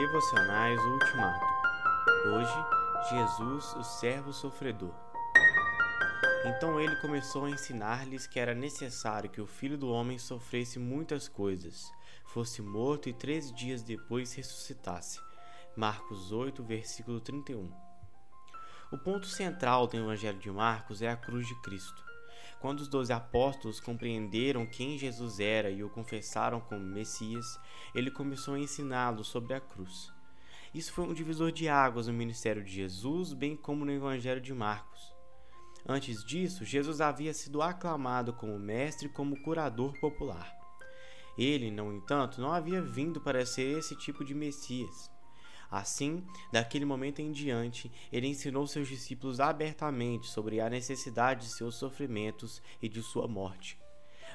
Devocionais Ultimato. Hoje, Jesus, o servo sofredor. Então ele começou a ensinar-lhes que era necessário que o filho do homem sofresse muitas coisas, fosse morto e três dias depois ressuscitasse. Marcos 8, versículo 31. O ponto central do Evangelho de Marcos é a cruz de Cristo. Quando os doze apóstolos compreenderam quem Jesus era e o confessaram como Messias, ele começou a ensiná-los sobre a cruz. Isso foi um divisor de águas no ministério de Jesus, bem como no Evangelho de Marcos. Antes disso, Jesus havia sido aclamado como mestre e como curador popular. Ele, no entanto, não havia vindo para ser esse tipo de Messias. Assim, daquele momento em diante, ele ensinou seus discípulos abertamente sobre a necessidade de seus sofrimentos e de sua morte.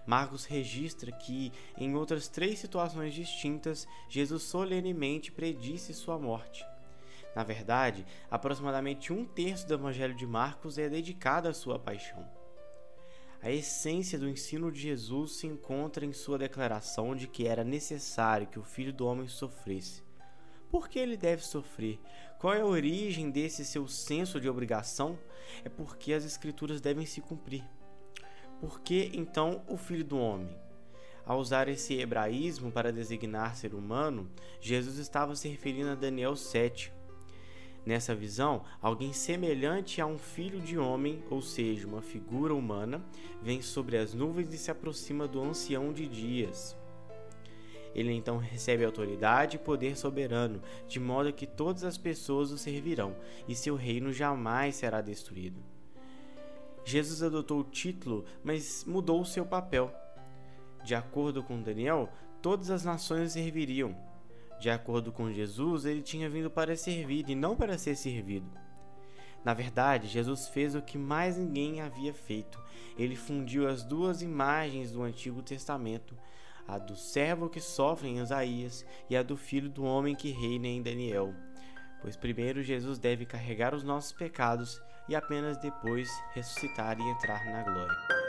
Marcos registra que, em outras três situações distintas, Jesus solenemente predisse sua morte. Na verdade, aproximadamente um terço do Evangelho de Marcos é dedicado à sua paixão. A essência do ensino de Jesus se encontra em sua declaração de que era necessário que o Filho do Homem sofresse por que ele deve sofrer? Qual é a origem desse seu senso de obrigação? É porque as Escrituras devem se cumprir. Por que então o Filho do Homem? Ao usar esse hebraísmo para designar ser humano, Jesus estava se referindo a Daniel 7. Nessa visão, alguém semelhante a um filho de homem, ou seja, uma figura humana, vem sobre as nuvens e se aproxima do ancião de dias. Ele então recebe autoridade e poder soberano, de modo que todas as pessoas o servirão, e seu reino jamais será destruído. Jesus adotou o título, mas mudou seu papel. De acordo com Daniel, todas as nações serviriam. De acordo com Jesus, ele tinha vindo para servir e não para ser servido. Na verdade, Jesus fez o que mais ninguém havia feito. Ele fundiu as duas imagens do Antigo Testamento, a do servo que sofre em Isaías e a do filho do homem que reina em Daniel. Pois primeiro Jesus deve carregar os nossos pecados e apenas depois ressuscitar e entrar na glória.